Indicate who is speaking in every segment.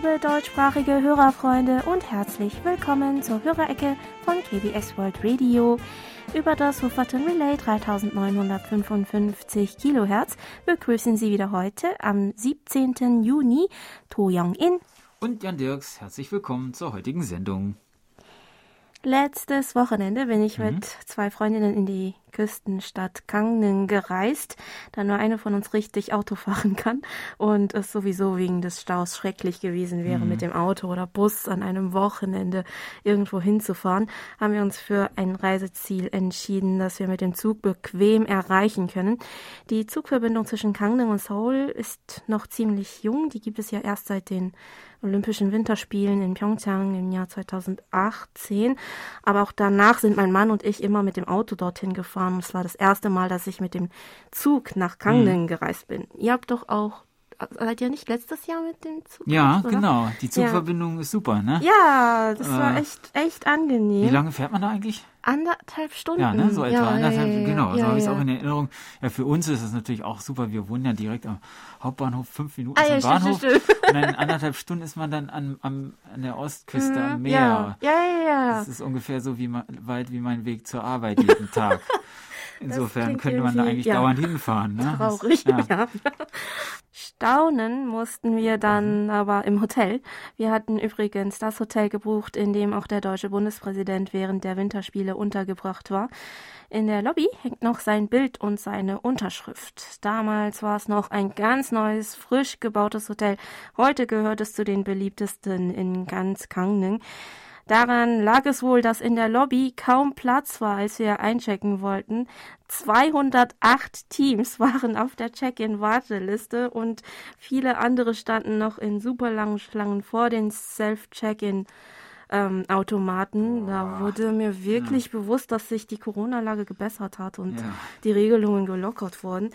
Speaker 1: Liebe deutschsprachige Hörerfreunde und herzlich willkommen zur Hörerecke von KBS World Radio. Über das Huferton Relay 3955 Kilohertz begrüßen Sie wieder heute am 17. Juni To Young-in
Speaker 2: und Jan Dirks. Herzlich willkommen zur heutigen Sendung.
Speaker 1: Letztes Wochenende bin ich mhm. mit zwei Freundinnen in die Küstenstadt Gangneung gereist, da nur eine von uns richtig Auto fahren kann und es sowieso wegen des Staus schrecklich gewesen wäre, mhm. mit dem Auto oder Bus an einem Wochenende irgendwo hinzufahren, haben wir uns für ein Reiseziel entschieden, das wir mit dem Zug bequem erreichen können. Die Zugverbindung zwischen Gangneung und Seoul ist noch ziemlich jung, die gibt es ja erst seit den Olympischen Winterspielen in Pyeongchang im Jahr 2018. Aber auch danach sind mein Mann und ich immer mit dem Auto dorthin gefahren. Es war das erste Mal, dass ich mit dem Zug nach Gangneung mhm. gereist bin. Ihr habt doch auch seid ihr nicht letztes Jahr mit dem Zug?
Speaker 2: Ja, oder? genau. Die Zugverbindung ja. ist super, ne?
Speaker 1: Ja, das äh, war echt, echt angenehm.
Speaker 2: Wie lange fährt man da eigentlich?
Speaker 1: Anderthalb Stunden.
Speaker 2: Ja, ne? so etwa ja, anderthalb, ja, genau. so habe ich es auch in Erinnerung. Ja, für uns ist es natürlich auch super. Wir wohnen ja direkt am Hauptbahnhof, fünf Minuten ah, zum Bahnhof. Stimmt, stimmt. Und dann anderthalb Stunden ist man dann an, am, an der Ostküste am mhm, Meer.
Speaker 1: Ja, ja, ja.
Speaker 2: Das ist ungefähr so wie, weit wie mein Weg zur Arbeit jeden Tag. Insofern könnte man da eigentlich ja, dauernd hinfahren. Ne?
Speaker 1: Traurig, das, ja. ja. Staunen mussten wir dann mhm. aber im Hotel. Wir hatten übrigens das Hotel gebucht, in dem auch der deutsche Bundespräsident während der Winterspiele untergebracht war. In der Lobby hängt noch sein Bild und seine Unterschrift. Damals war es noch ein ganz neues, frisch gebautes Hotel. Heute gehört es zu den beliebtesten in ganz Gangneung. Daran lag es wohl, dass in der Lobby kaum Platz war, als wir einchecken wollten. 208 Teams waren auf der Check-in-Warteliste und viele andere standen noch in super langen Schlangen vor den Self-Check-in. Ähm, Automaten. Da wurde mir wirklich ja. bewusst, dass sich die Corona-Lage gebessert hat und ja. die Regelungen gelockert wurden.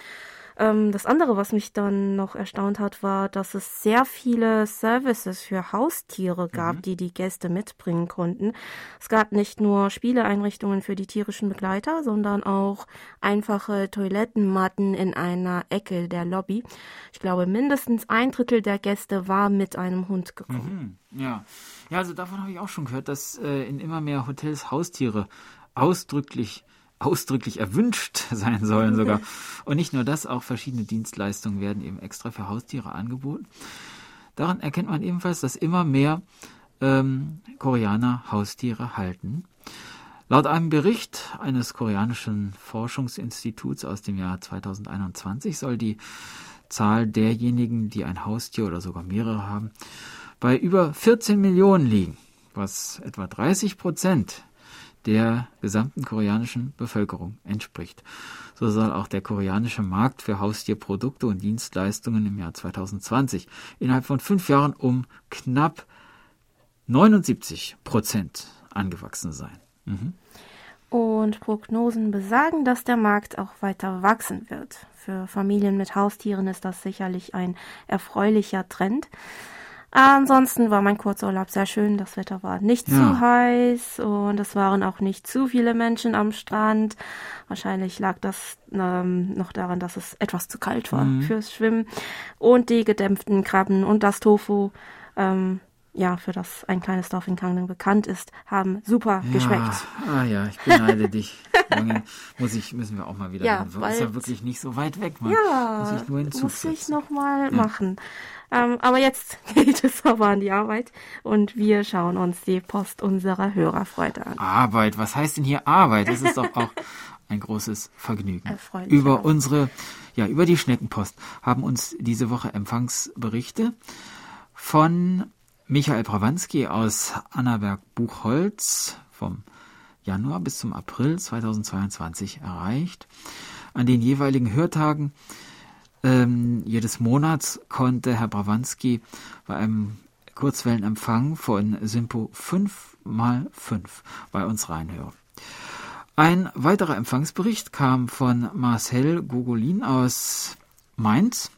Speaker 1: Ähm, das andere, was mich dann noch erstaunt hat, war, dass es sehr viele Services für Haustiere gab, mhm. die die Gäste mitbringen konnten. Es gab nicht nur Spieleeinrichtungen für die tierischen Begleiter, sondern auch einfache Toilettenmatten in einer Ecke der Lobby. Ich glaube, mindestens ein Drittel der Gäste war mit einem Hund gekommen.
Speaker 2: Mhm. Ja. ja, also davon habe ich auch schon gehört, dass äh, in immer mehr Hotels Haustiere ausdrücklich ausdrücklich erwünscht sein sollen sogar. Und nicht nur das, auch verschiedene Dienstleistungen werden eben extra für Haustiere angeboten. Daran erkennt man ebenfalls, dass immer mehr ähm, Koreaner Haustiere halten. Laut einem Bericht eines koreanischen Forschungsinstituts aus dem Jahr 2021 soll die Zahl derjenigen, die ein Haustier oder sogar mehrere haben, bei über 14 Millionen liegen, was etwa 30 Prozent der gesamten koreanischen Bevölkerung entspricht. So soll auch der koreanische Markt für Haustierprodukte und Dienstleistungen im Jahr 2020 innerhalb von fünf Jahren um knapp 79 Prozent angewachsen sein. Mhm.
Speaker 1: Und Prognosen besagen, dass der Markt auch weiter wachsen wird. Für Familien mit Haustieren ist das sicherlich ein erfreulicher Trend. Ansonsten war mein Kurzurlaub sehr schön. Das Wetter war nicht ja. zu heiß und es waren auch nicht zu viele Menschen am Strand. Wahrscheinlich lag das ähm, noch daran, dass es etwas zu kalt war mhm. fürs Schwimmen. Und die gedämpften Krabben und das Tofu, ähm, ja, für das ein kleines Dorf in Kangnung bekannt ist, haben super
Speaker 2: ja.
Speaker 1: geschmeckt.
Speaker 2: Ah ja, ich beneide dich. muss ich, müssen wir auch mal wieder
Speaker 1: ja,
Speaker 2: hin. Ist ja wirklich nicht so weit weg. Man.
Speaker 1: Ja, muss ich nur muss ich noch mal ja. machen. Ähm, aber jetzt geht es aber an die Arbeit und wir schauen uns die Post unserer Hörerfreude an.
Speaker 2: Arbeit, was heißt denn hier Arbeit? Das ist doch auch ein großes Vergnügen. Über auch. unsere, ja, über die Schneckenpost haben uns diese Woche Empfangsberichte von Michael Prawanski aus Annaberg-Buchholz vom Januar bis zum April 2022 erreicht. An den jeweiligen Hörtagen ähm, jedes Monats konnte Herr Brawanski bei einem Kurzwellenempfang von Simpo 5x5 bei uns reinhören. Ein weiterer Empfangsbericht kam von Marcel Gogolin aus Mainz.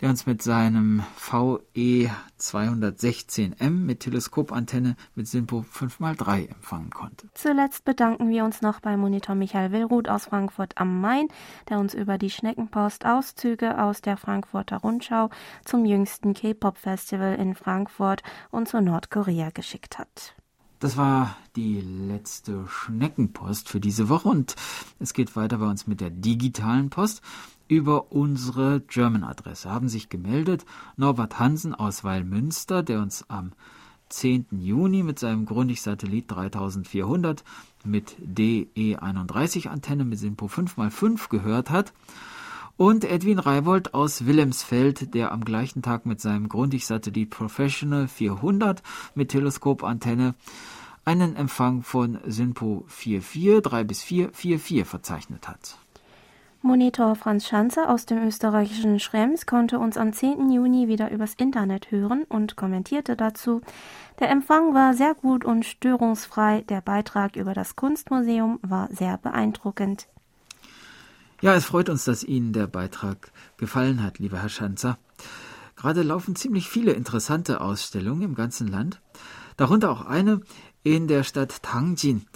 Speaker 2: Der uns mit seinem VE 216M mit Teleskopantenne mit SINPO 5x3 empfangen konnte.
Speaker 1: Zuletzt bedanken wir uns noch bei Monitor Michael Willruth aus Frankfurt am Main, der uns über die Schneckenpost Auszüge aus der Frankfurter Rundschau zum jüngsten K-Pop-Festival in Frankfurt und zu Nordkorea geschickt hat.
Speaker 2: Das war die letzte Schneckenpost für diese Woche und es geht weiter bei uns mit der digitalen Post. Über unsere German-Adresse haben sich gemeldet Norbert Hansen aus Weilmünster, der uns am 10. Juni mit seinem Grundig-Satellit 3400 mit DE31-Antenne mit Simpo 5x5 gehört hat und Edwin Reibold aus Wilhelmsfeld, der am gleichen Tag mit seinem Grundig-Satellit Professional 400 mit Teleskopantenne einen Empfang von SINPO 44, 3 bis 4, 44 verzeichnet hat.
Speaker 1: Monitor Franz Schanze aus dem österreichischen Schrems konnte uns am 10. Juni wieder übers Internet hören und kommentierte dazu, der Empfang war sehr gut und störungsfrei, der Beitrag über das Kunstmuseum war sehr beeindruckend.
Speaker 2: Ja, es freut uns, dass Ihnen der Beitrag gefallen hat, lieber Herr Schanzer. Gerade laufen ziemlich viele interessante Ausstellungen im ganzen Land, darunter auch eine in der Stadt Tangjin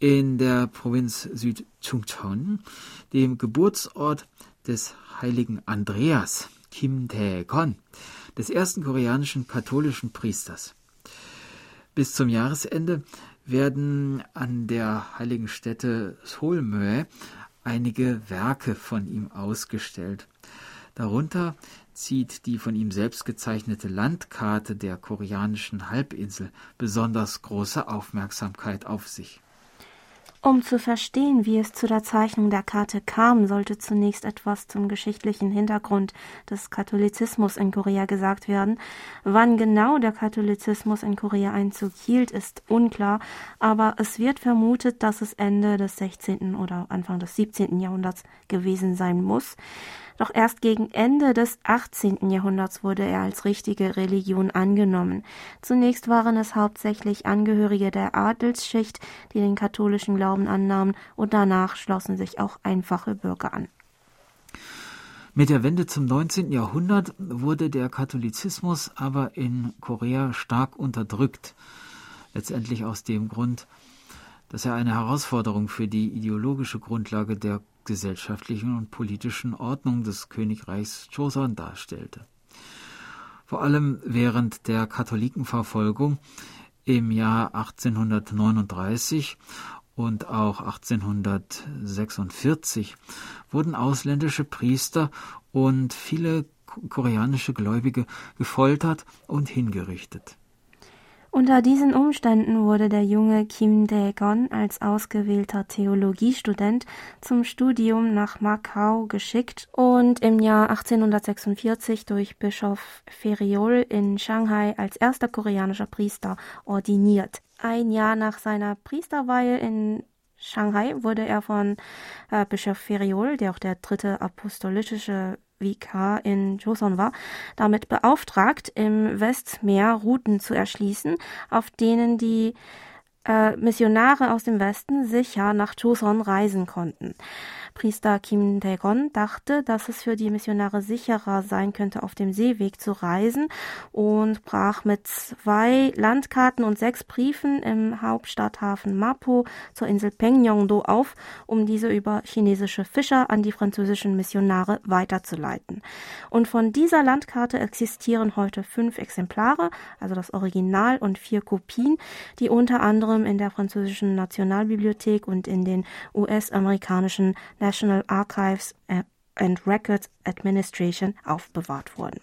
Speaker 2: in der Provinz Südchungcheon, dem Geburtsort des heiligen Andreas, Kim Tae-kon, des ersten koreanischen katholischen Priesters. Bis zum Jahresende werden an der heiligen Stätte Solmöe einige Werke von ihm ausgestellt. Darunter zieht die von ihm selbst gezeichnete Landkarte der koreanischen Halbinsel besonders große Aufmerksamkeit auf sich.
Speaker 1: Um zu verstehen, wie es zu der Zeichnung der Karte kam, sollte zunächst etwas zum geschichtlichen Hintergrund des Katholizismus in Korea gesagt werden. Wann genau der Katholizismus in Korea Einzug hielt, ist unklar, aber es wird vermutet, dass es Ende des 16. oder Anfang des 17. Jahrhunderts gewesen sein muss. Doch erst gegen Ende des 18. Jahrhunderts wurde er als richtige Religion angenommen. Zunächst waren es hauptsächlich Angehörige der Adelsschicht, die den katholischen Glauben annahmen, und danach schlossen sich auch einfache Bürger an.
Speaker 2: Mit der Wende zum 19. Jahrhundert wurde der Katholizismus aber in Korea stark unterdrückt. Letztendlich aus dem Grund, dass er eine Herausforderung für die ideologische Grundlage der gesellschaftlichen und politischen Ordnung des Königreichs Joseon darstellte. Vor allem während der Katholikenverfolgung im Jahr 1839 und auch 1846 wurden ausländische Priester und viele koreanische Gläubige gefoltert und hingerichtet.
Speaker 1: Unter diesen Umständen wurde der junge Kim Dae-gon als ausgewählter Theologiestudent zum Studium nach Macau geschickt und im Jahr 1846 durch Bischof Feriol in Shanghai als erster koreanischer Priester ordiniert. Ein Jahr nach seiner Priesterweihe in Shanghai wurde er von äh, Bischof Feriol, der auch der dritte apostolische Vikar in Joseon war, damit beauftragt, im Westmeer Routen zu erschließen, auf denen die äh, Missionare aus dem Westen sicher nach Joseon reisen konnten. Priester Kim Dae-gon dachte, dass es für die Missionare sicherer sein könnte, auf dem Seeweg zu reisen und brach mit zwei Landkarten und sechs Briefen im Hauptstadthafen Mapo zur Insel Pengyongdo auf, um diese über chinesische Fischer an die französischen Missionare weiterzuleiten. Und von dieser Landkarte existieren heute fünf Exemplare, also das Original und vier Kopien, die unter anderem in der französischen Nationalbibliothek und in den US-amerikanischen National Archives and Records Administration aufbewahrt wurden.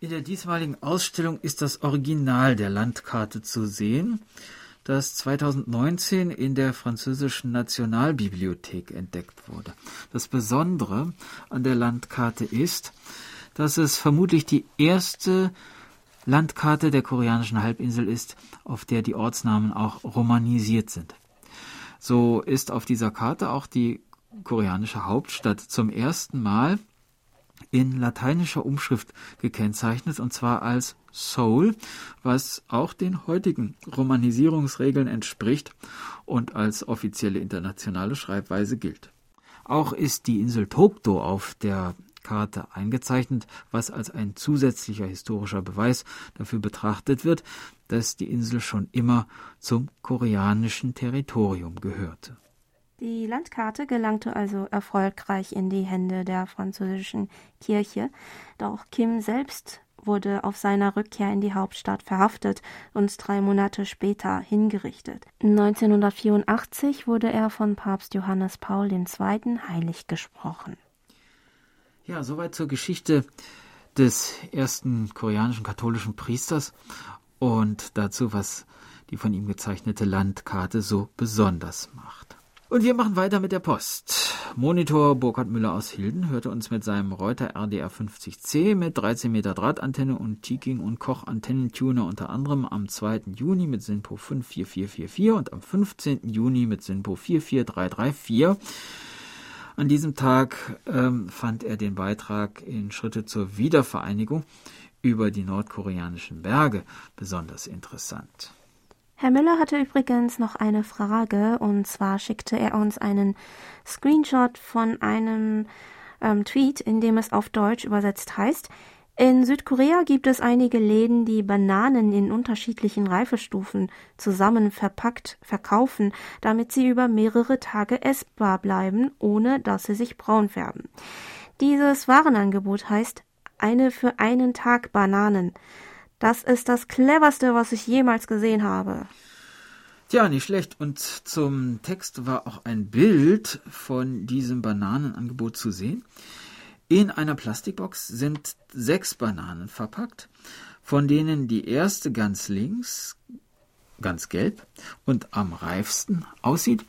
Speaker 2: In der diesmaligen Ausstellung ist das Original der Landkarte zu sehen, das 2019 in der französischen Nationalbibliothek entdeckt wurde. Das Besondere an der Landkarte ist, dass es vermutlich die erste Landkarte der koreanischen Halbinsel ist, auf der die Ortsnamen auch romanisiert sind. So ist auf dieser Karte auch die koreanische Hauptstadt zum ersten Mal in lateinischer Umschrift gekennzeichnet und zwar als Seoul, was auch den heutigen Romanisierungsregeln entspricht und als offizielle internationale Schreibweise gilt. Auch ist die Insel Tokdo auf der Landkarte eingezeichnet, was als ein zusätzlicher historischer Beweis dafür betrachtet wird, dass die Insel schon immer zum koreanischen Territorium gehörte.
Speaker 1: Die Landkarte gelangte also erfolgreich in die Hände der französischen Kirche, doch Kim selbst wurde auf seiner Rückkehr in die Hauptstadt verhaftet und drei Monate später hingerichtet. 1984 wurde er von Papst Johannes Paul II. heilig gesprochen.
Speaker 2: Ja, soweit zur Geschichte des ersten koreanischen katholischen Priesters und dazu, was die von ihm gezeichnete Landkarte so besonders macht. Und wir machen weiter mit der Post. Monitor Burkhard Müller aus Hilden hörte uns mit seinem Reuter RDR 50C mit 13 Meter Drahtantenne und Tiking und Koch Antennentuner unter anderem am 2. Juni mit SINPO 54444 und am 15. Juni mit SINPO 44334. An diesem Tag ähm, fand er den Beitrag in Schritte zur Wiedervereinigung über die nordkoreanischen Berge besonders interessant.
Speaker 1: Herr Müller hatte übrigens noch eine Frage und zwar schickte er uns einen Screenshot von einem ähm, Tweet, in dem es auf Deutsch übersetzt heißt, in Südkorea gibt es einige Läden, die Bananen in unterschiedlichen Reifestufen zusammen verpackt verkaufen, damit sie über mehrere Tage essbar bleiben, ohne dass sie sich braun färben. Dieses Warenangebot heißt eine für einen Tag Bananen. Das ist das cleverste, was ich jemals gesehen habe.
Speaker 2: Tja, nicht schlecht. Und zum Text war auch ein Bild von diesem Bananenangebot zu sehen. In einer Plastikbox sind sechs Bananen verpackt, von denen die erste ganz links, ganz gelb und am reifsten aussieht,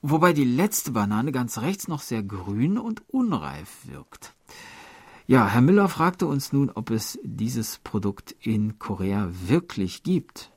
Speaker 2: wobei die letzte Banane ganz rechts noch sehr grün und unreif wirkt. Ja, Herr Müller fragte uns nun, ob es dieses Produkt in Korea wirklich gibt.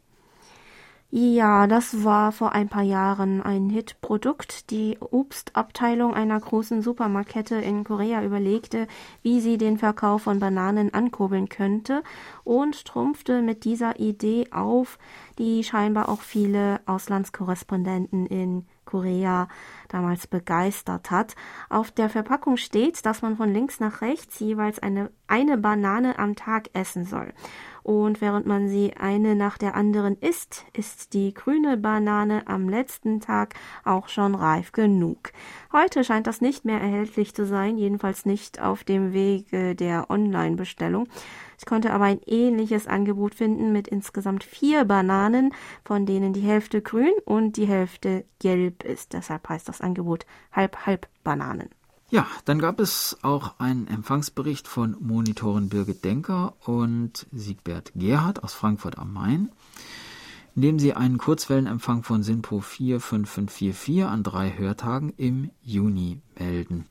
Speaker 1: Ja, das war vor ein paar Jahren ein Hitprodukt. Die Obstabteilung einer großen Supermarktkette in Korea überlegte, wie sie den Verkauf von Bananen ankurbeln könnte und trumpfte mit dieser Idee auf, die scheinbar auch viele Auslandskorrespondenten in Korea damals begeistert hat. Auf der Verpackung steht, dass man von links nach rechts jeweils eine, eine Banane am Tag essen soll. Und während man sie eine nach der anderen isst, ist die grüne Banane am letzten Tag auch schon reif genug. Heute scheint das nicht mehr erhältlich zu sein, jedenfalls nicht auf dem Wege der Online-Bestellung. Ich konnte aber ein ähnliches Angebot finden mit insgesamt vier Bananen, von denen die Hälfte grün und die Hälfte gelb ist. Deshalb heißt das Angebot halb-halb Bananen.
Speaker 2: Ja, dann gab es auch einen Empfangsbericht von Monitoren Birgit Denker und Siegbert Gerhard aus Frankfurt am Main, in dem sie einen Kurzwellenempfang von SINPO 45544 an drei Hörtagen im Juni melden.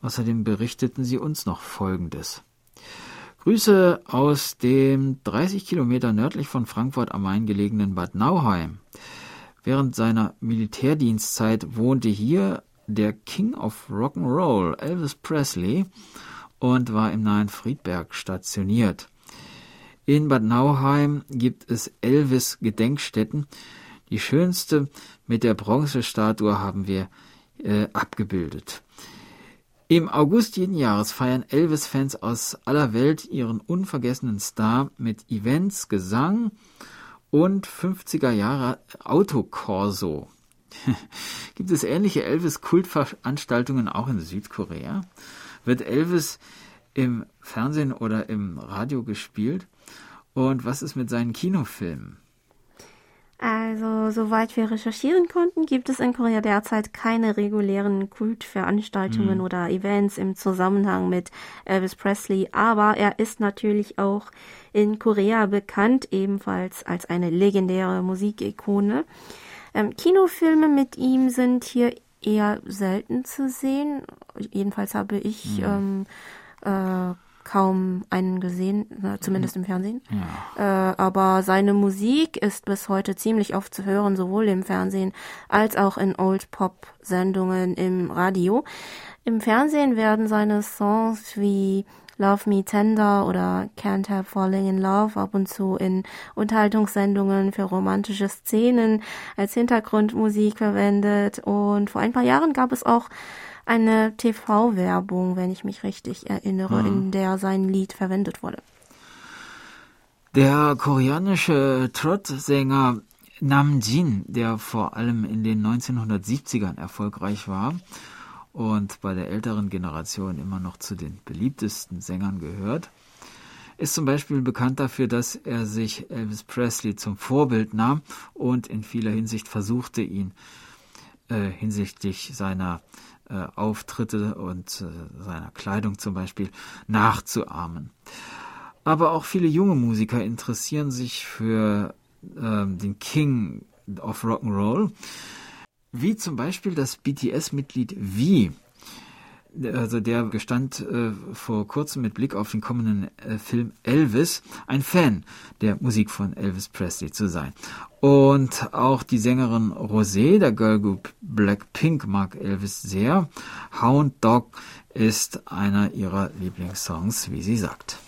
Speaker 2: Außerdem berichteten sie uns noch Folgendes. Grüße aus dem 30 Kilometer nördlich von Frankfurt am Main gelegenen Bad Nauheim. Während seiner Militärdienstzeit wohnte hier der King of Rock'n'Roll, Elvis Presley, und war im nahen Friedberg stationiert. In Bad Nauheim gibt es Elvis Gedenkstätten. Die schönste mit der Bronzestatue haben wir äh, abgebildet. Im August jeden Jahres feiern Elvis-Fans aus aller Welt ihren unvergessenen Star mit Events, Gesang und 50er Jahre Autokorso. Gibt es ähnliche Elvis-Kultveranstaltungen auch in Südkorea? Wird Elvis im Fernsehen oder im Radio gespielt? Und was ist mit seinen Kinofilmen?
Speaker 1: Also, soweit wir recherchieren konnten, gibt es in Korea derzeit keine regulären Kultveranstaltungen mhm. oder Events im Zusammenhang mit Elvis Presley, aber er ist natürlich auch in Korea bekannt, ebenfalls als eine legendäre Musikikone. Ähm, Kinofilme mit ihm sind hier eher selten zu sehen. Jedenfalls habe ich mhm. ähm, äh, kaum einen gesehen, zumindest im Fernsehen. Ja. Äh, aber seine Musik ist bis heute ziemlich oft zu hören, sowohl im Fernsehen als auch in Old-Pop-Sendungen im Radio. Im Fernsehen werden seine Songs wie Love Me Tender oder Can't Help Falling in Love ab und zu in Unterhaltungssendungen für romantische Szenen als Hintergrundmusik verwendet. Und vor ein paar Jahren gab es auch eine TV-Werbung, wenn ich mich richtig erinnere, mhm. in der sein Lied verwendet wurde.
Speaker 2: Der koreanische Trot-Sänger Namjin, der vor allem in den 1970ern erfolgreich war und bei der älteren Generation immer noch zu den beliebtesten Sängern gehört, ist zum Beispiel bekannt dafür, dass er sich Elvis Presley zum Vorbild nahm und in vieler Hinsicht versuchte, ihn äh, hinsichtlich seiner äh, Auftritte und äh, seiner Kleidung zum Beispiel nachzuahmen. Aber auch viele junge Musiker interessieren sich für ähm, den King of Rock'n'Roll, wie zum Beispiel das BTS-Mitglied V. Also der gestand äh, vor kurzem mit Blick auf den kommenden äh, Film Elvis ein Fan der Musik von Elvis Presley zu sein. Und auch die Sängerin Rosé der Girlgroup Blackpink mag Elvis sehr. Hound Dog ist einer ihrer Lieblingssongs, wie sie sagt.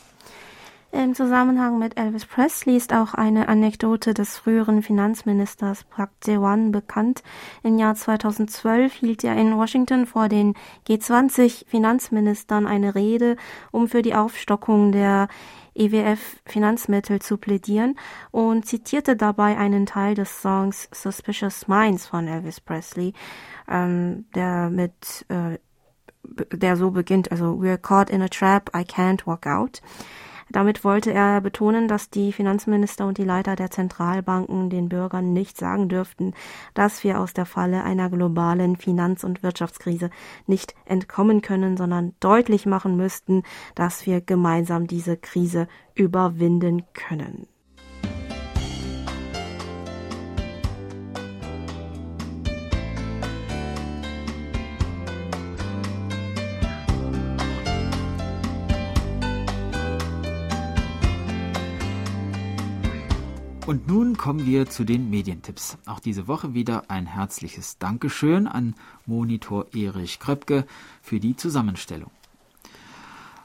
Speaker 1: Im Zusammenhang mit Elvis Presley ist auch eine Anekdote des früheren Finanzministers Park Jae-won bekannt. Im Jahr 2012 hielt er in Washington vor den G20 Finanzministern eine Rede, um für die Aufstockung der EWF Finanzmittel zu plädieren und zitierte dabei einen Teil des Songs Suspicious Minds von Elvis Presley, ähm, der mit äh, der so beginnt, also We're caught in a trap, I can't walk out. Damit wollte er betonen, dass die Finanzminister und die Leiter der Zentralbanken den Bürgern nicht sagen dürften, dass wir aus der Falle einer globalen Finanz- und Wirtschaftskrise nicht entkommen können, sondern deutlich machen müssten, dass wir gemeinsam diese Krise überwinden können.
Speaker 2: Und nun kommen wir zu den Medientipps. Auch diese Woche wieder ein herzliches Dankeschön an Monitor Erich Kröpke für die Zusammenstellung.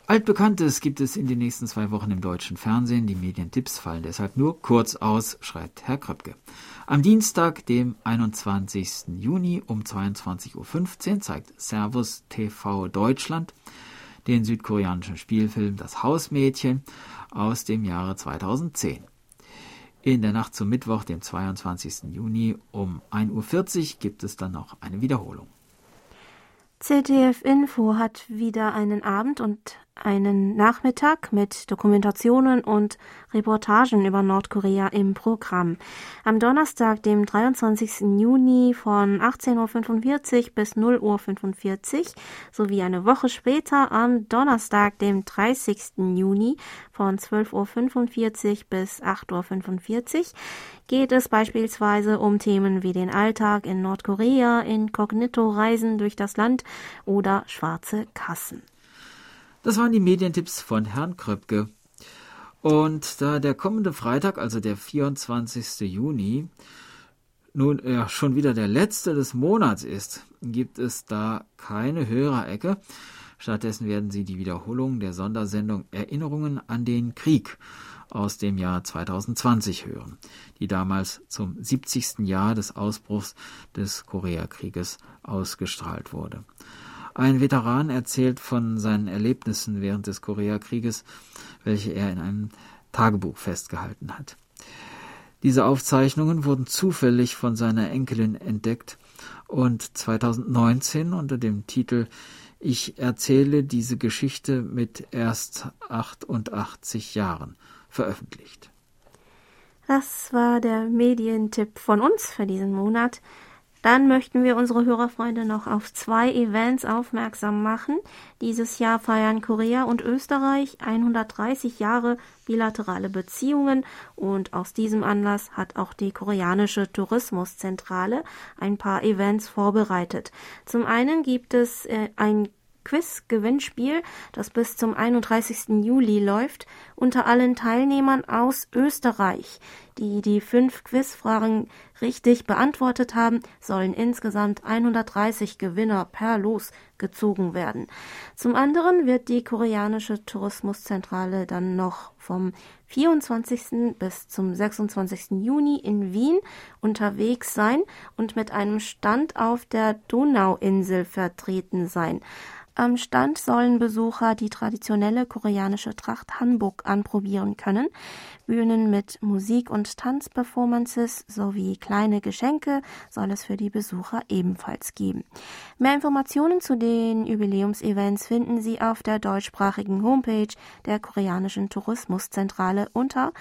Speaker 2: Altbekanntes gibt es in den nächsten zwei Wochen im deutschen Fernsehen. Die Medientipps fallen deshalb nur kurz aus, schreibt Herr Kröpke. Am Dienstag, dem 21. Juni um 22.15 Uhr zeigt Servus TV Deutschland den südkoreanischen Spielfilm Das Hausmädchen aus dem Jahre 2010. In der Nacht zum Mittwoch, dem 22. Juni um 1.40 Uhr gibt es dann noch eine Wiederholung.
Speaker 1: ZDF Info hat wieder einen Abend und einen Nachmittag mit Dokumentationen und Reportagen über Nordkorea im Programm. Am Donnerstag, dem 23. Juni von 18.45 Uhr bis 0.45 Uhr sowie eine Woche später am Donnerstag, dem 30. Juni von 12.45 Uhr bis 8.45 Uhr geht es beispielsweise um Themen wie den Alltag in Nordkorea, Inkognito-Reisen durch das Land oder schwarze Kassen.
Speaker 2: Das waren die Medientipps von Herrn Kröpke. Und da der kommende Freitag, also der 24. Juni, nun ja schon wieder der letzte des Monats ist, gibt es da keine Hörerecke. Stattdessen werden Sie die Wiederholung der Sondersendung Erinnerungen an den Krieg aus dem Jahr 2020 hören, die damals zum 70. Jahr des Ausbruchs des Koreakrieges ausgestrahlt wurde. Ein Veteran erzählt von seinen Erlebnissen während des Koreakrieges, welche er in einem Tagebuch festgehalten hat. Diese Aufzeichnungen wurden zufällig von seiner Enkelin entdeckt und 2019 unter dem Titel Ich erzähle diese Geschichte mit erst 88 Jahren veröffentlicht.
Speaker 1: Das war der Medientipp von uns für diesen Monat. Dann möchten wir unsere Hörerfreunde noch auf zwei Events aufmerksam machen. Dieses Jahr feiern Korea und Österreich 130 Jahre bilaterale Beziehungen und aus diesem Anlass hat auch die koreanische Tourismuszentrale ein paar Events vorbereitet. Zum einen gibt es äh, ein Quiz-Gewinnspiel, das bis zum 31. Juli läuft, unter allen Teilnehmern aus Österreich, die die fünf Quizfragen richtig beantwortet haben, sollen insgesamt 130 Gewinner per Los gezogen werden. Zum anderen wird die koreanische Tourismuszentrale dann noch vom 24. bis zum 26. Juni in Wien unterwegs sein und mit einem Stand auf der Donauinsel vertreten sein. Am Stand sollen Besucher die traditionelle koreanische Tracht Hanbok anprobieren können. Bühnen mit Musik- und Tanzperformances sowie kleine Geschenke soll es für die Besucher ebenfalls geben. Mehr Informationen zu den Jubiläumsevents finden Sie auf der deutschsprachigen Homepage der koreanischen Tourismuszentrale unter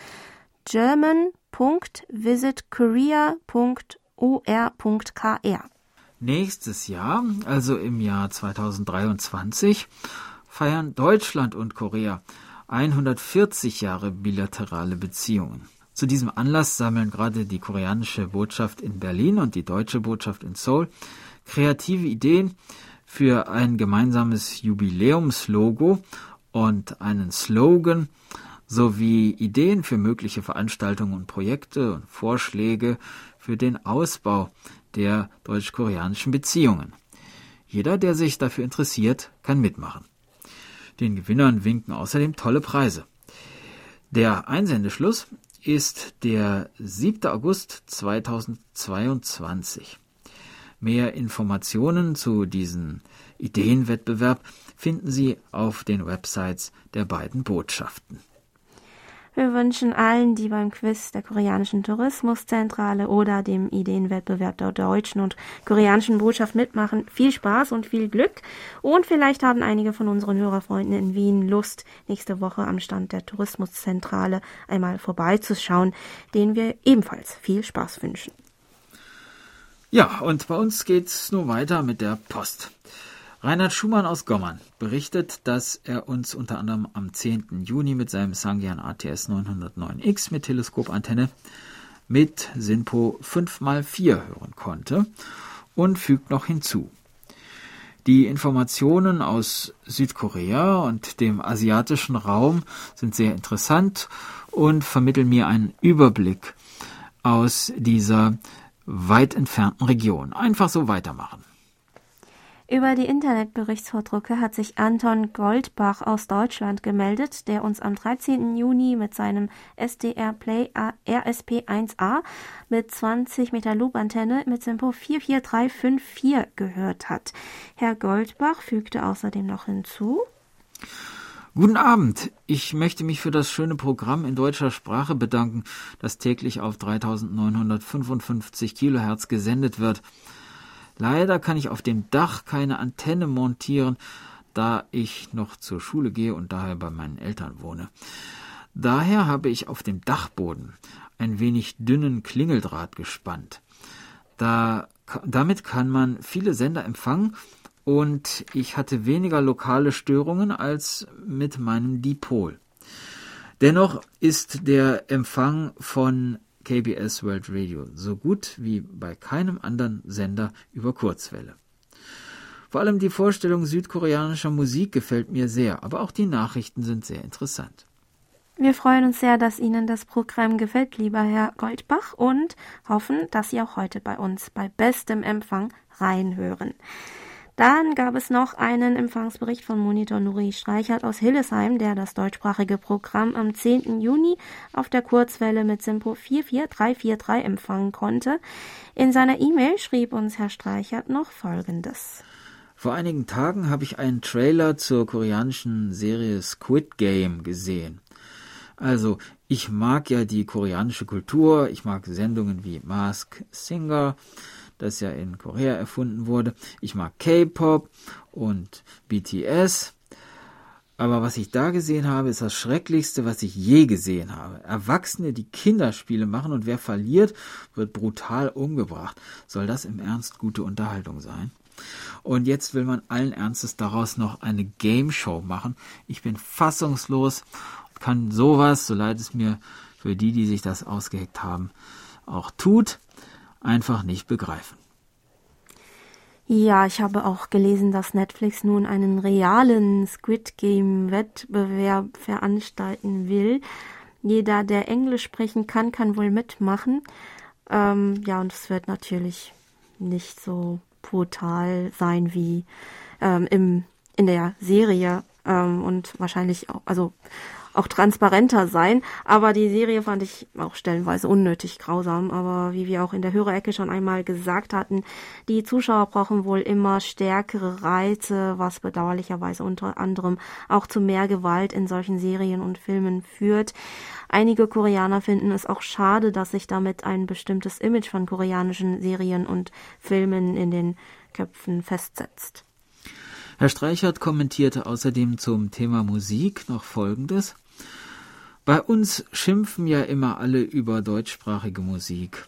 Speaker 1: german.visitkorea.or.kr.
Speaker 2: Nächstes Jahr, also im Jahr 2023, feiern Deutschland und Korea 140 Jahre bilaterale Beziehungen. Zu diesem Anlass sammeln gerade die koreanische Botschaft in Berlin und die deutsche Botschaft in Seoul kreative Ideen für ein gemeinsames Jubiläumslogo und einen Slogan sowie Ideen für mögliche Veranstaltungen und Projekte und Vorschläge für den Ausbau der deutsch-koreanischen Beziehungen. Jeder, der sich dafür interessiert, kann mitmachen. Den Gewinnern winken außerdem tolle Preise. Der Einsendeschluss ist der 7. August 2022. Mehr Informationen zu diesem Ideenwettbewerb finden Sie auf den Websites der beiden Botschaften.
Speaker 1: Wir wünschen allen, die beim Quiz der koreanischen Tourismuszentrale oder dem Ideenwettbewerb der deutschen und koreanischen Botschaft mitmachen, viel Spaß und viel Glück. Und vielleicht haben einige von unseren Hörerfreunden in Wien Lust, nächste Woche am Stand der Tourismuszentrale einmal vorbeizuschauen, denen wir ebenfalls viel Spaß wünschen.
Speaker 2: Ja, und bei uns geht's nur weiter mit der Post. Reinhard Schumann aus Gommern berichtet, dass er uns unter anderem am 10. Juni mit seinem Sangyan ATS 909X mit Teleskopantenne mit SINPO 5x4 hören konnte und fügt noch hinzu. Die Informationen aus Südkorea und dem asiatischen Raum sind sehr interessant und vermitteln mir einen Überblick aus dieser weit entfernten Region. Einfach so weitermachen.
Speaker 1: Über die Internetberichtsvordrucke hat sich Anton Goldbach aus Deutschland gemeldet, der uns am 13. Juni mit seinem SDR Play RSP1A mit 20 Meter Loop-Antenne mit Simpo 44354 gehört hat. Herr Goldbach fügte außerdem noch hinzu.
Speaker 2: Guten Abend. Ich möchte mich für das schöne Programm in deutscher Sprache bedanken, das täglich auf 3955 Kilohertz gesendet wird. Leider kann ich auf dem Dach keine Antenne montieren, da ich noch zur Schule gehe und daher bei meinen Eltern wohne. Daher habe ich auf dem Dachboden ein wenig dünnen Klingeldraht gespannt. Da, damit kann man viele Sender empfangen und ich hatte weniger lokale Störungen als mit meinem Dipol. Dennoch ist der Empfang von KBS World Radio, so gut wie bei keinem anderen Sender über Kurzwelle. Vor allem die Vorstellung südkoreanischer Musik gefällt mir sehr, aber auch die Nachrichten sind sehr interessant.
Speaker 1: Wir freuen uns sehr, dass Ihnen das Programm gefällt, lieber Herr Goldbach, und hoffen, dass Sie auch heute bei uns bei bestem Empfang reinhören. Dann gab es noch einen Empfangsbericht von Monitor Nuri Streichert aus Hillesheim, der das deutschsprachige Programm am 10. Juni auf der Kurzwelle mit Simpo 44343 empfangen konnte. In seiner E-Mail schrieb uns Herr Streichert noch Folgendes.
Speaker 2: Vor einigen Tagen habe ich einen Trailer zur koreanischen Serie Squid Game gesehen. Also, ich mag ja die koreanische Kultur, ich mag Sendungen wie Mask Singer, das ja in Korea erfunden wurde. Ich mag K-Pop und BTS. Aber was ich da gesehen habe, ist das Schrecklichste, was ich je gesehen habe. Erwachsene, die Kinderspiele machen und wer verliert, wird brutal umgebracht. Soll das im Ernst gute Unterhaltung sein? Und jetzt will man allen Ernstes daraus noch eine Game Show machen. Ich bin fassungslos und kann sowas, so leid es mir für die, die sich das ausgeheckt haben, auch tut einfach nicht begreifen.
Speaker 1: Ja, ich habe auch gelesen, dass Netflix nun einen realen Squid Game Wettbewerb veranstalten will. Jeder, der Englisch sprechen kann, kann wohl mitmachen. Ähm, ja, und es wird natürlich nicht so brutal sein wie ähm, im, in der Serie ähm, und wahrscheinlich auch, also auch transparenter sein. Aber die Serie fand ich auch stellenweise unnötig grausam. Aber wie wir auch in der Hörerecke schon einmal gesagt hatten, die Zuschauer brauchen wohl immer stärkere Reize, was bedauerlicherweise unter anderem auch zu mehr Gewalt in solchen Serien und Filmen führt. Einige Koreaner finden es auch schade, dass sich damit ein bestimmtes Image von koreanischen Serien und Filmen in den Köpfen festsetzt.
Speaker 2: Herr Streichert kommentierte außerdem zum Thema Musik noch Folgendes. Bei uns schimpfen ja immer alle über deutschsprachige Musik.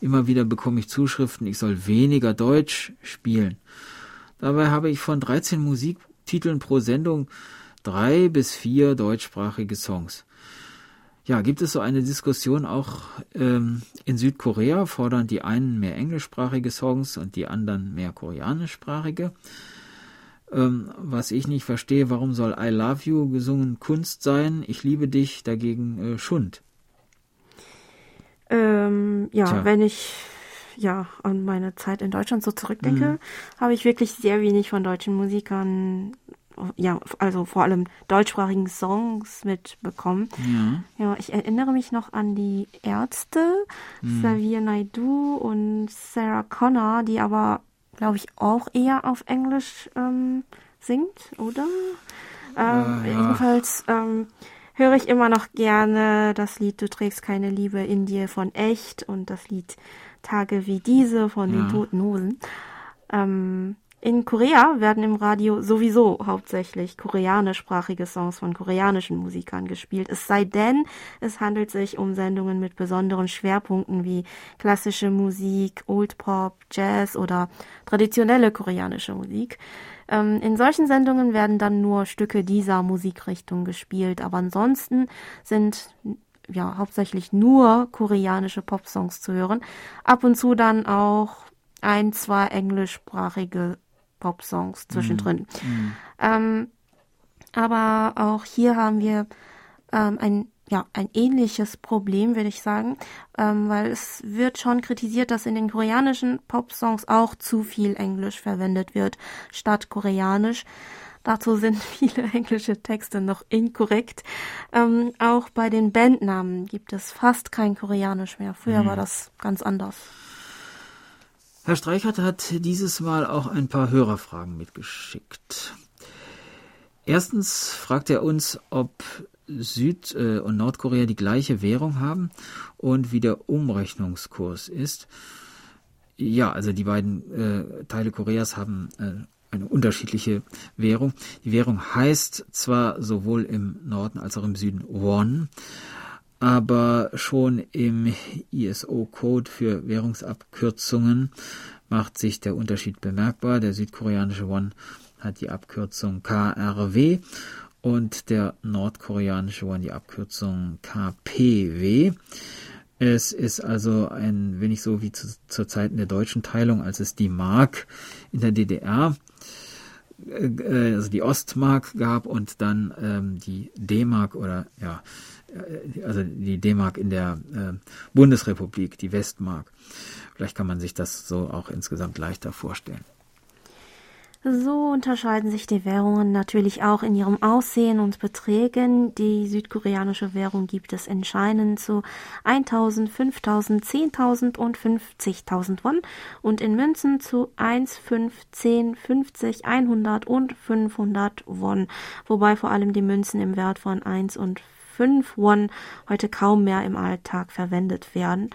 Speaker 2: Immer wieder bekomme ich Zuschriften, ich soll weniger Deutsch spielen. Dabei habe ich von 13 Musiktiteln pro Sendung drei bis vier deutschsprachige Songs. Ja, gibt es so eine Diskussion auch ähm, in Südkorea? Fordern die einen mehr englischsprachige Songs und die anderen mehr koreanischsprachige? Ähm, was ich nicht verstehe, warum soll I Love You gesungen Kunst sein, ich liebe dich dagegen äh, Schund?
Speaker 1: Ähm, ja, Tja. wenn ich ja an meine Zeit in Deutschland so zurückdenke, mhm. habe ich wirklich sehr wenig von deutschen Musikern, ja, also vor allem deutschsprachigen Songs mitbekommen. Ja, ja ich erinnere mich noch an die Ärzte, mhm. Xavier Naidoo und Sarah Connor, die aber glaube ich, auch eher auf Englisch ähm, singt, oder? Ähm, äh, ja. Jedenfalls ähm, höre ich immer noch gerne das Lied Du trägst keine Liebe in dir von Echt und das Lied Tage wie diese von ja. den Toten Hosen. Ähm, in Korea werden im Radio sowieso hauptsächlich koreanischsprachige Songs von koreanischen Musikern gespielt. Es sei denn, es handelt sich um Sendungen mit besonderen Schwerpunkten wie klassische Musik, Old Pop, Jazz oder traditionelle koreanische Musik. Ähm, in solchen Sendungen werden dann nur Stücke dieser Musikrichtung gespielt, aber ansonsten sind ja hauptsächlich nur koreanische Popsongs zu hören. Ab und zu dann auch ein, zwei englischsprachige Pop-Songs zwischendrin. Mhm. Ähm, aber auch hier haben wir ähm, ein ja, ein ähnliches Problem, würde ich sagen, ähm, weil es wird schon kritisiert, dass in den koreanischen Pop-Songs auch zu viel Englisch verwendet wird statt Koreanisch. Dazu sind viele englische Texte noch inkorrekt. Ähm, auch bei den Bandnamen gibt es fast kein Koreanisch mehr. Früher mhm. war das ganz anders.
Speaker 2: Herr Streichert hat dieses Mal auch ein paar Hörerfragen mitgeschickt. Erstens fragt er uns, ob Süd- äh, und Nordkorea die gleiche Währung haben und wie der Umrechnungskurs ist. Ja, also die beiden äh, Teile Koreas haben äh, eine unterschiedliche Währung. Die Währung heißt zwar sowohl im Norden als auch im Süden Won, aber schon im ISO-Code für Währungsabkürzungen macht sich der Unterschied bemerkbar. Der südkoreanische Won hat die Abkürzung KRW und der nordkoreanische Won die Abkürzung KPW. Es ist also ein wenig so wie zu, zur Zeiten der deutschen Teilung, als es die Mark in der DDR äh, also die Ostmark gab und dann ähm, die D-Mark oder ja, äh, also die D-Mark in der äh, Bundesrepublik, die Westmark. Vielleicht kann man sich das so auch insgesamt leichter vorstellen.
Speaker 1: So unterscheiden sich die Währungen natürlich auch in ihrem Aussehen und Beträgen. Die südkoreanische Währung gibt es in Scheinen zu 1000, 5000, 10.000 und 50.000 Won und in Münzen zu 1, 5, 10, 50, 100 und 500 Won, wobei vor allem die Münzen im Wert von 1 und 5 Won heute kaum mehr im Alltag verwendet werden.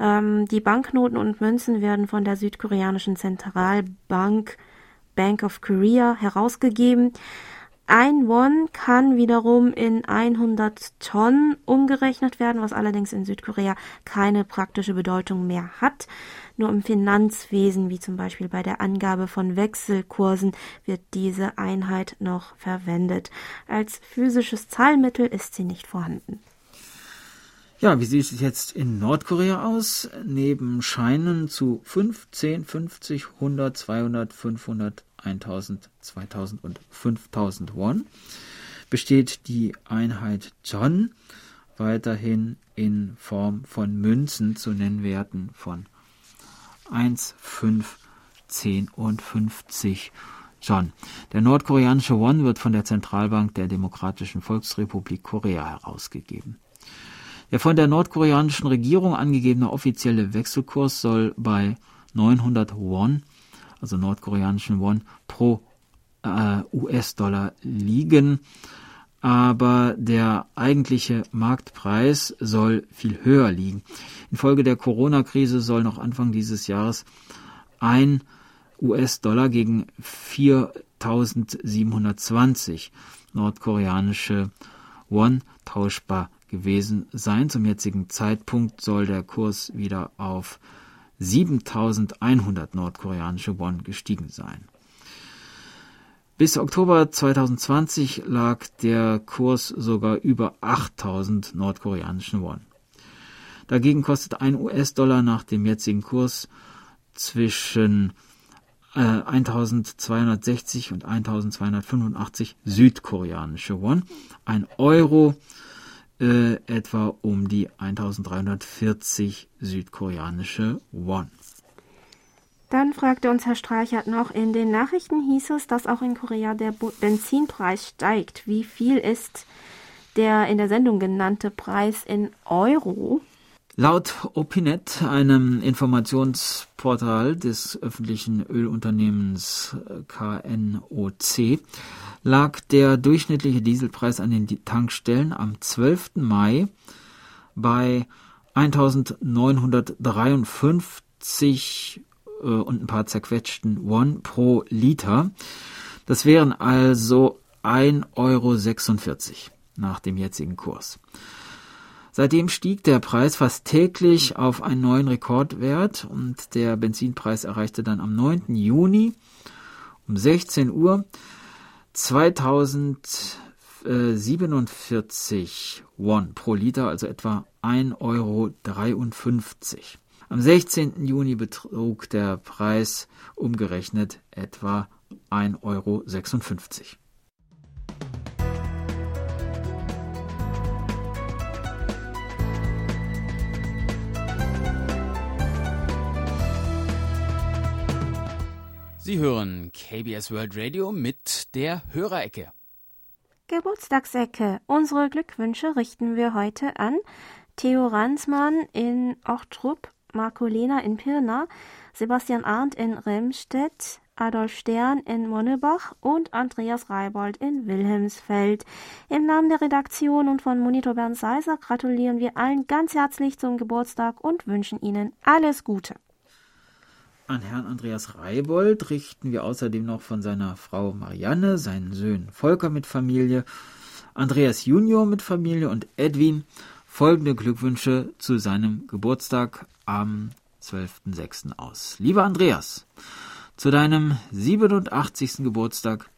Speaker 1: Ähm, die Banknoten und Münzen werden von der südkoreanischen Zentralbank Bank of Korea herausgegeben. Ein Won kann wiederum in 100 Tonnen umgerechnet werden, was allerdings in Südkorea keine praktische Bedeutung mehr hat. Nur im Finanzwesen, wie zum Beispiel bei der Angabe von Wechselkursen, wird diese Einheit noch verwendet. Als physisches Zahlmittel ist sie nicht vorhanden.
Speaker 2: Ja, wie sieht es jetzt in Nordkorea aus? Neben Scheinen zu 5, 10, 50, 100, 200, 500, 1000, 2000 und 5000 Won besteht die Einheit John weiterhin in Form von Münzen zu Nennwerten von 1, 5, 10 und 50 John. Der nordkoreanische Won wird von der Zentralbank der Demokratischen Volksrepublik Korea herausgegeben. Der von der nordkoreanischen Regierung angegebene offizielle Wechselkurs soll bei 900 Won, also nordkoreanischen Won, pro äh, US-Dollar liegen, aber der eigentliche Marktpreis soll viel höher liegen. Infolge der Corona-Krise soll noch Anfang dieses Jahres ein US-Dollar gegen 4.720 nordkoreanische Won tauschbar gewesen sein. Zum jetzigen Zeitpunkt soll der Kurs wieder auf 7.100 nordkoreanische Won gestiegen sein. Bis Oktober 2020 lag der Kurs sogar über 8000 nordkoreanischen Won. Dagegen kostet ein US-Dollar nach dem jetzigen Kurs zwischen äh, 1260 und 1285 südkoreanische Won. Ein Euro äh, etwa um die 1340 südkoreanische Won.
Speaker 1: Dann fragte uns Herr Streichert noch, in den Nachrichten hieß es, dass auch in Korea der Benzinpreis steigt. Wie viel ist der in der Sendung genannte Preis in Euro?
Speaker 2: Laut Opinet, einem Informationsportal des öffentlichen Ölunternehmens KNOC, lag der durchschnittliche Dieselpreis an den Tankstellen am 12. Mai bei 1953 äh, und ein paar zerquetschten Won pro Liter. Das wären also 1,46 Euro nach dem jetzigen Kurs. Seitdem stieg der Preis fast täglich auf einen neuen Rekordwert und der Benzinpreis erreichte dann am 9. Juni um 16 Uhr 2047 Won pro Liter, also etwa 1,53 Euro. Am 16. Juni betrug der Preis umgerechnet etwa 1,56 Euro.
Speaker 3: Sie hören KBS World Radio mit der Hörerecke.
Speaker 1: Geburtstagsecke. Unsere Glückwünsche richten wir heute an Theo Ransmann in Ochtrup, Marcolena in Pirna, Sebastian Arndt in Remstedt, Adolf Stern in Monnebach und Andreas Reibold in Wilhelmsfeld. Im Namen der Redaktion und von Monitor Bernd Seiser gratulieren wir allen ganz herzlich zum Geburtstag und wünschen Ihnen alles Gute.
Speaker 2: An Herrn Andreas Reibold richten wir außerdem noch von seiner Frau Marianne, seinen Söhnen Volker mit Familie, Andreas Junior mit Familie und Edwin folgende Glückwünsche zu seinem Geburtstag am 12.06. aus. Lieber Andreas, zu deinem 87. Geburtstag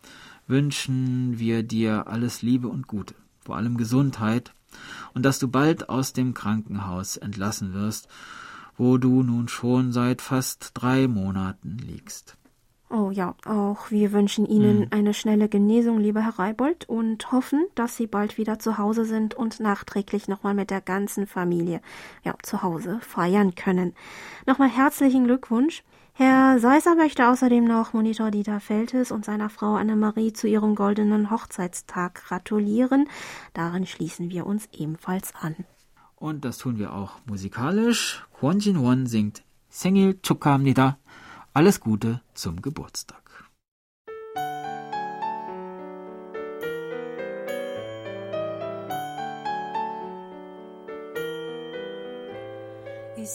Speaker 2: wünschen wir dir alles Liebe und Gute, vor allem Gesundheit und dass du bald aus dem Krankenhaus entlassen wirst, wo du nun schon seit fast drei Monaten liegst.
Speaker 1: Oh ja, auch wir wünschen Ihnen mhm. eine schnelle Genesung, lieber Herr Reibold, und hoffen, dass Sie bald wieder zu Hause sind und nachträglich nochmal mit der ganzen Familie ja, zu Hause feiern können. Nochmal herzlichen Glückwunsch. Herr Seiser möchte außerdem noch Monitor Dieter Feltes und seiner Frau Annemarie zu ihrem goldenen Hochzeitstag gratulieren. Darin schließen wir uns ebenfalls an.
Speaker 2: Und das tun wir auch musikalisch. Kwon Jin Won singt Sengil Chukkamnida. Alles Gute zum Geburtstag.
Speaker 1: He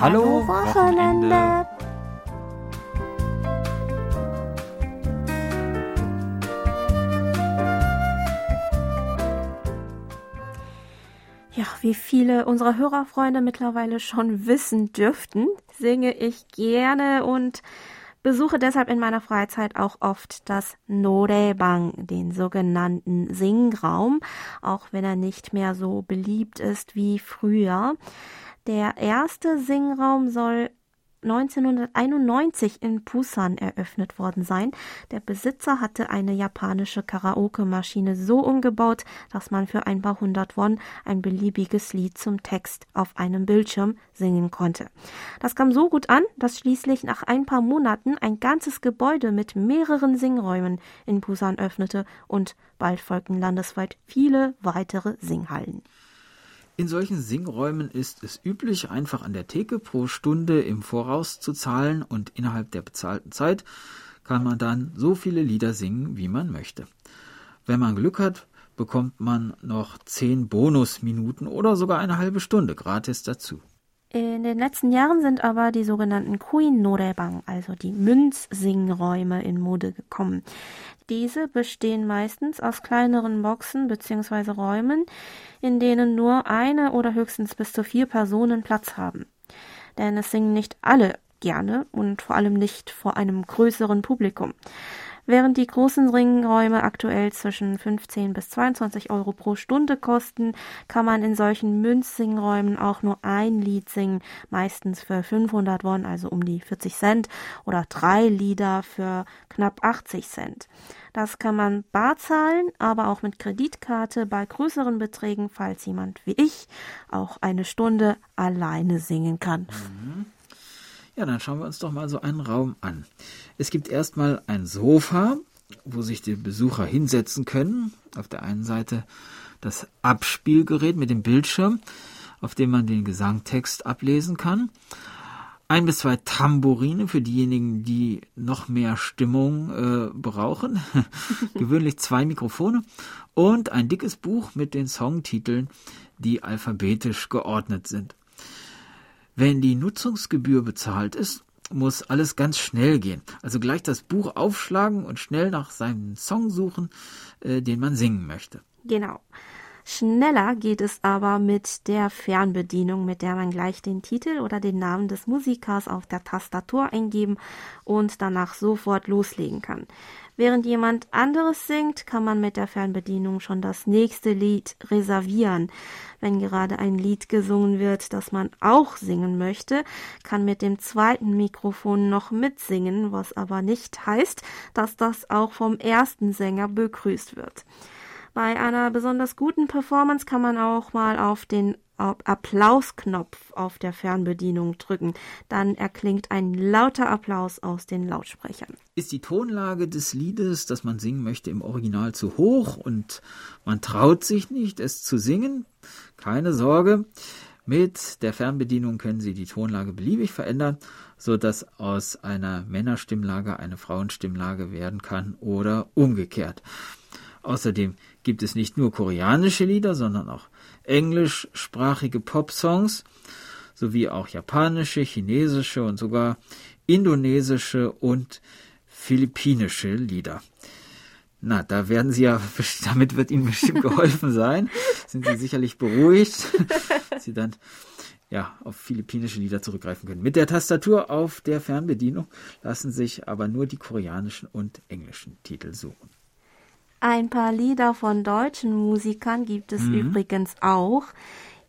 Speaker 1: Hallo, Wochenende. Wochenende. Ja, wie viele unserer Hörerfreunde mittlerweile schon wissen dürften, singe ich gerne und besuche deshalb in meiner Freizeit auch oft das Norebang, den sogenannten Singraum, auch wenn er nicht mehr so beliebt ist wie früher. Der erste Singraum soll 1991 in Busan eröffnet worden sein. Der Besitzer hatte eine japanische Karaoke-Maschine so umgebaut, dass man für ein paar hundert Won ein beliebiges Lied zum Text auf einem Bildschirm singen konnte. Das kam so gut an, dass schließlich nach ein paar Monaten ein ganzes Gebäude mit mehreren Singräumen in Busan öffnete und bald folgten landesweit viele weitere Singhallen.
Speaker 2: In solchen Singräumen ist es üblich, einfach an der Theke pro Stunde im Voraus zu zahlen und innerhalb der bezahlten Zeit kann man dann so viele Lieder singen, wie man möchte. Wenn man Glück hat, bekommt man noch zehn Bonusminuten oder sogar eine halbe Stunde gratis dazu.
Speaker 1: In den letzten Jahren sind aber die sogenannten Queen Norebang, also die Münzsingräume, in Mode gekommen. Diese bestehen meistens aus kleineren Boxen bzw. Räumen, in denen nur eine oder höchstens bis zu vier Personen Platz haben. Denn es singen nicht alle gerne und vor allem nicht vor einem größeren Publikum. Während die großen Ringräume aktuell zwischen 15 bis 22 Euro pro Stunde kosten, kann man in solchen Münzsingräumen auch nur ein Lied singen, meistens für 500 Won, also um die 40 Cent, oder drei Lieder für knapp 80 Cent. Das kann man bar zahlen, aber auch mit Kreditkarte bei größeren Beträgen, falls jemand wie ich auch eine Stunde alleine singen kann. Mhm.
Speaker 2: Ja, dann schauen wir uns doch mal so einen Raum an. Es gibt erstmal ein Sofa, wo sich die Besucher hinsetzen können. Auf der einen Seite das Abspielgerät mit dem Bildschirm, auf dem man den Gesangtext ablesen kann. Ein bis zwei Tambourine für diejenigen, die noch mehr Stimmung äh, brauchen. Gewöhnlich zwei Mikrofone und ein dickes Buch mit den Songtiteln, die alphabetisch geordnet sind. Wenn die Nutzungsgebühr bezahlt ist, muss alles ganz schnell gehen. Also gleich das Buch aufschlagen und schnell nach seinem Song suchen, äh, den man singen möchte.
Speaker 1: Genau. Schneller geht es aber mit der Fernbedienung, mit der man gleich den Titel oder den Namen des Musikers auf der Tastatur eingeben und danach sofort loslegen kann. Während jemand anderes singt, kann man mit der Fernbedienung schon das nächste Lied reservieren. Wenn gerade ein Lied gesungen wird, das man auch singen möchte, kann mit dem zweiten Mikrofon noch mitsingen, was aber nicht heißt, dass das auch vom ersten Sänger begrüßt wird. Bei einer besonders guten Performance kann man auch mal auf den Applausknopf auf der Fernbedienung drücken. Dann erklingt ein lauter Applaus aus den Lautsprechern.
Speaker 2: Ist die Tonlage des Liedes, das man singen möchte, im Original zu hoch und man traut sich nicht, es zu singen? Keine Sorge. Mit der Fernbedienung können Sie die Tonlage beliebig verändern, so dass aus einer Männerstimmlage eine Frauenstimmlage werden kann oder umgekehrt. Außerdem gibt es nicht nur koreanische Lieder, sondern auch englischsprachige Popsongs sowie auch japanische, chinesische und sogar indonesische und philippinische Lieder. Na, da werden Sie ja, damit wird Ihnen bestimmt geholfen sein. Sind Sie sicherlich beruhigt, dass Sie dann ja, auf philippinische Lieder zurückgreifen können. Mit der Tastatur auf der Fernbedienung lassen sich aber nur die koreanischen und englischen Titel suchen.
Speaker 1: Ein paar Lieder von deutschen Musikern gibt es mhm. übrigens auch.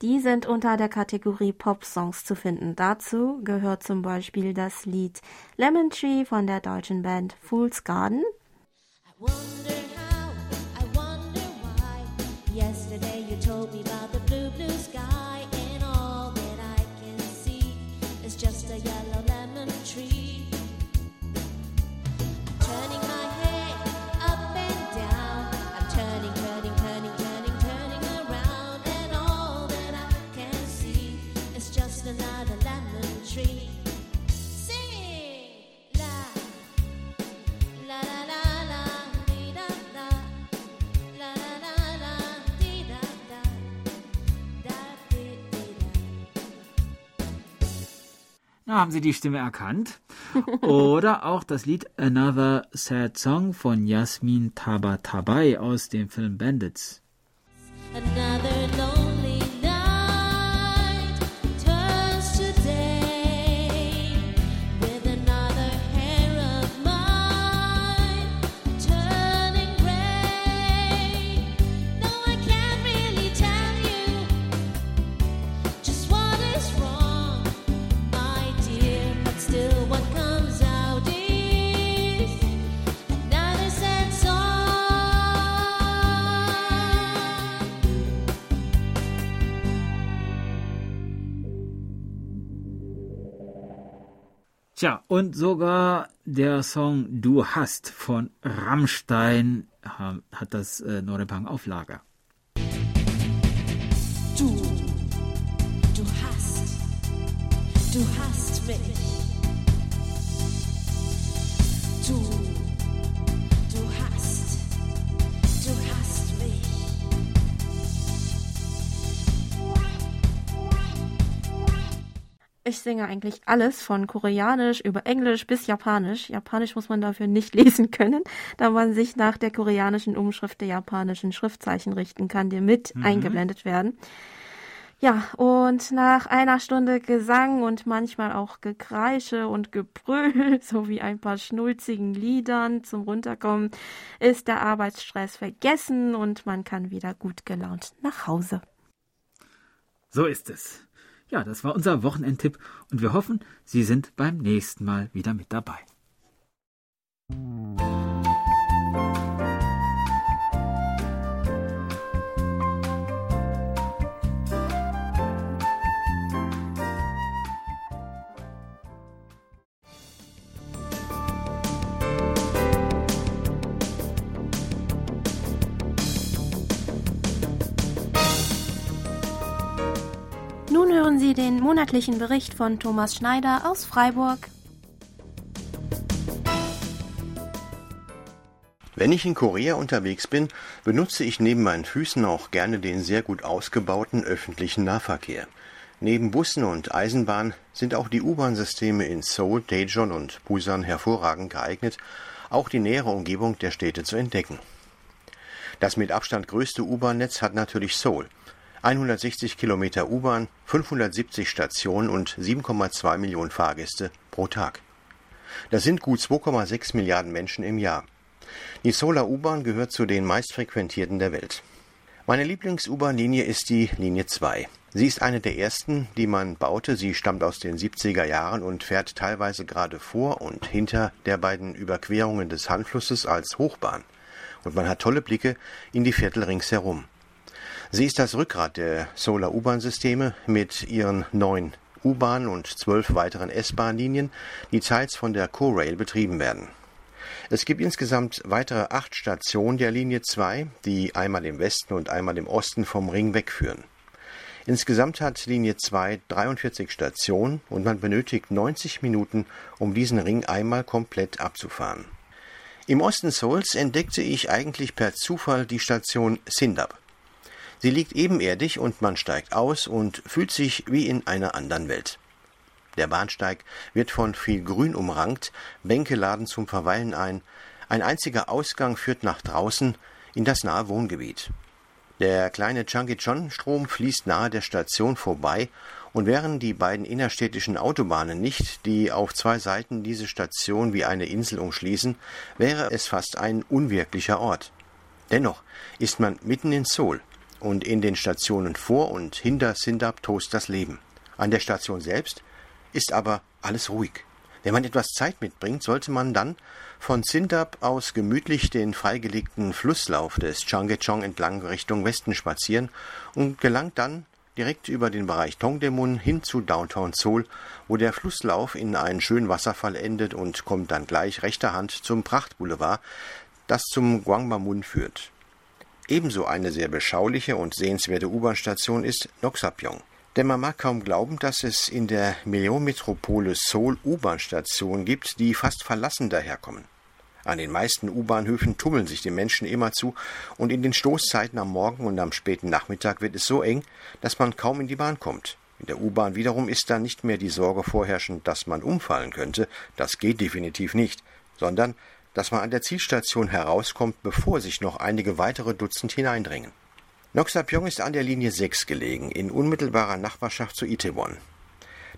Speaker 1: Die sind unter der Kategorie Pop-Songs zu finden. Dazu gehört zum Beispiel das Lied Lemon Tree von der deutschen Band Fool's Garden. Yesterday
Speaker 2: Na, haben Sie die Stimme erkannt? Oder auch das Lied Another Sad Song von Yasmin Tabatabai aus dem Film Bandits. Tja, und sogar der Song Du hast von Rammstein hat das äh, Norepang auf Lager.
Speaker 4: Du, du hast, du hast mich. Du
Speaker 1: Ich singe eigentlich alles von Koreanisch über Englisch bis Japanisch. Japanisch muss man dafür nicht lesen können, da man sich nach der koreanischen Umschrift der japanischen Schriftzeichen richten kann, die mit mhm. eingeblendet werden. Ja, und nach einer Stunde Gesang und manchmal auch Gekreische und Gebrüll sowie ein paar schnulzigen Liedern zum Runterkommen ist der Arbeitsstress vergessen und man kann wieder gut gelaunt nach Hause.
Speaker 2: So ist es. Ja, das war unser Wochenendtipp und wir hoffen, Sie sind beim nächsten Mal wieder mit dabei.
Speaker 1: Hören Sie den monatlichen Bericht von Thomas Schneider aus Freiburg.
Speaker 5: Wenn ich in Korea unterwegs bin, benutze ich neben meinen Füßen auch gerne den sehr gut ausgebauten öffentlichen Nahverkehr. Neben Bussen und Eisenbahn sind auch die U-Bahn-Systeme in Seoul, Daejeon und Busan hervorragend geeignet, auch die nähere Umgebung der Städte zu entdecken. Das mit Abstand größte U-Bahn-Netz hat natürlich Seoul. 160 Kilometer U-Bahn, 570 Stationen und 7,2 Millionen Fahrgäste pro Tag. Das sind gut 2,6 Milliarden Menschen im Jahr. Die Solar U-Bahn gehört zu den meistfrequentierten der Welt. Meine Lieblings-U-Bahn-Linie ist die Linie 2. Sie ist eine der ersten, die man baute. Sie stammt aus den 70er Jahren und fährt teilweise gerade vor und hinter der beiden Überquerungen des Hanflusses als Hochbahn. Und man hat tolle Blicke in die Viertel ringsherum. Sie ist das Rückgrat der Solar U-Bahn-Systeme mit ihren neun U-Bahn und zwölf weiteren S-Bahn-Linien, die teils von der Co-Rail betrieben werden. Es gibt insgesamt weitere acht Stationen der Linie 2, die einmal im Westen und einmal im Osten vom Ring wegführen. Insgesamt hat Linie 2 43 Stationen und man benötigt 90 Minuten, um diesen Ring einmal komplett abzufahren. Im Osten Seouls entdeckte ich eigentlich per Zufall die Station Sindap. Sie liegt ebenerdig und man steigt aus und fühlt sich wie in einer anderen Welt. Der Bahnsteig wird von viel Grün umrankt, Bänke laden zum Verweilen ein, ein einziger Ausgang führt nach draußen in das nahe Wohngebiet. Der kleine Changichon-Strom fließt nahe der Station vorbei und wären die beiden innerstädtischen Autobahnen nicht, die auf zwei Seiten diese Station wie eine Insel umschließen, wäre es fast ein unwirklicher Ort. Dennoch ist man mitten in Seoul, und in den Stationen vor und hinter Sindab tost das Leben. An der Station selbst ist aber alles ruhig. Wenn man etwas Zeit mitbringt, sollte man dann von Sindab aus gemütlich den freigelegten Flusslauf des Changechong entlang Richtung Westen spazieren und gelangt dann direkt über den Bereich Tongdemun hin zu Downtown Seoul, wo der Flusslauf in einen schönen Wasserfall endet und kommt dann gleich rechter Hand zum Prachtboulevard, das zum Gwangbwamun führt. Ebenso eine sehr beschauliche und sehenswerte U-Bahn-Station ist Noxapyong. Denn man mag kaum glauben, dass es in der Millionenmetropole Seoul U-Bahn-Stationen gibt, die fast verlassen daherkommen. An den meisten U-Bahnhöfen tummeln sich die Menschen immerzu und in den Stoßzeiten am Morgen und am späten Nachmittag wird es so eng, dass man kaum in die Bahn kommt. In der U-Bahn wiederum ist dann nicht mehr die Sorge vorherrschend, dass man umfallen könnte, das geht definitiv nicht, sondern dass man an der Zielstation herauskommt, bevor sich noch einige weitere Dutzend hineindringen. Noxapyong ist an der Linie 6 gelegen, in unmittelbarer Nachbarschaft zu Itaewon.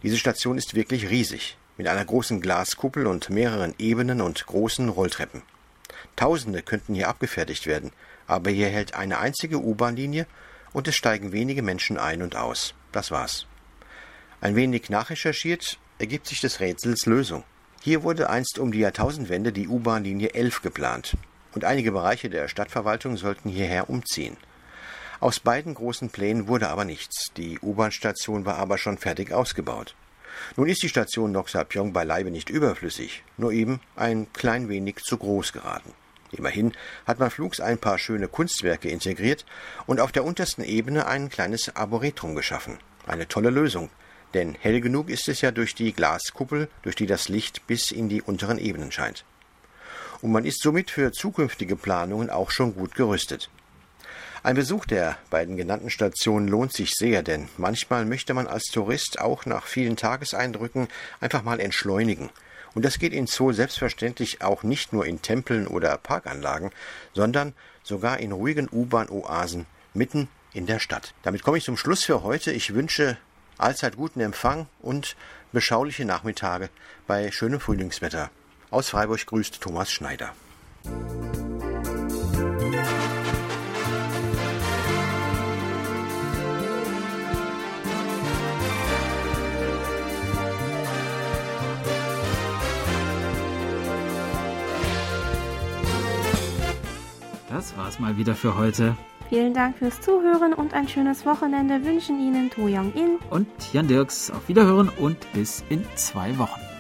Speaker 5: Diese Station ist wirklich riesig, mit einer großen Glaskuppel und mehreren Ebenen und großen Rolltreppen. Tausende könnten hier abgefertigt werden, aber hier hält eine einzige U-Bahn-Linie und es steigen wenige Menschen ein und aus. Das war's. Ein wenig nachrecherchiert ergibt sich des Rätsels Lösung. Hier wurde einst um die Jahrtausendwende die U-Bahn-Linie 11 geplant und einige Bereiche der Stadtverwaltung sollten hierher umziehen. Aus beiden großen Plänen wurde aber nichts. Die U-Bahn-Station war aber schon fertig ausgebaut. Nun ist die Station Noxapyong beileibe nicht überflüssig, nur eben ein klein wenig zu groß geraten. Immerhin hat man flugs ein paar schöne Kunstwerke integriert und auf der untersten Ebene ein kleines Arboretum geschaffen. Eine tolle Lösung, denn hell genug ist es ja durch die Glaskuppel, durch die das Licht bis in die unteren Ebenen scheint. Und man ist somit für zukünftige Planungen auch schon gut gerüstet. Ein Besuch der beiden genannten Stationen lohnt sich sehr, denn manchmal möchte man als Tourist auch nach vielen Tageseindrücken einfach mal entschleunigen. Und das geht in Seoul selbstverständlich auch nicht nur in Tempeln oder Parkanlagen, sondern sogar in ruhigen U-Bahn-Oasen mitten in der Stadt. Damit komme ich zum Schluss für heute. Ich wünsche allzeit guten Empfang und beschauliche Nachmittage bei schönem Frühlingswetter. Aus Freiburg grüßt Thomas Schneider.
Speaker 2: Das war's mal wieder für heute.
Speaker 1: Vielen Dank fürs Zuhören und ein schönes Wochenende wünschen Ihnen To Young In
Speaker 2: Und Jan Dirks auf Wiederhören und bis in zwei Wochen.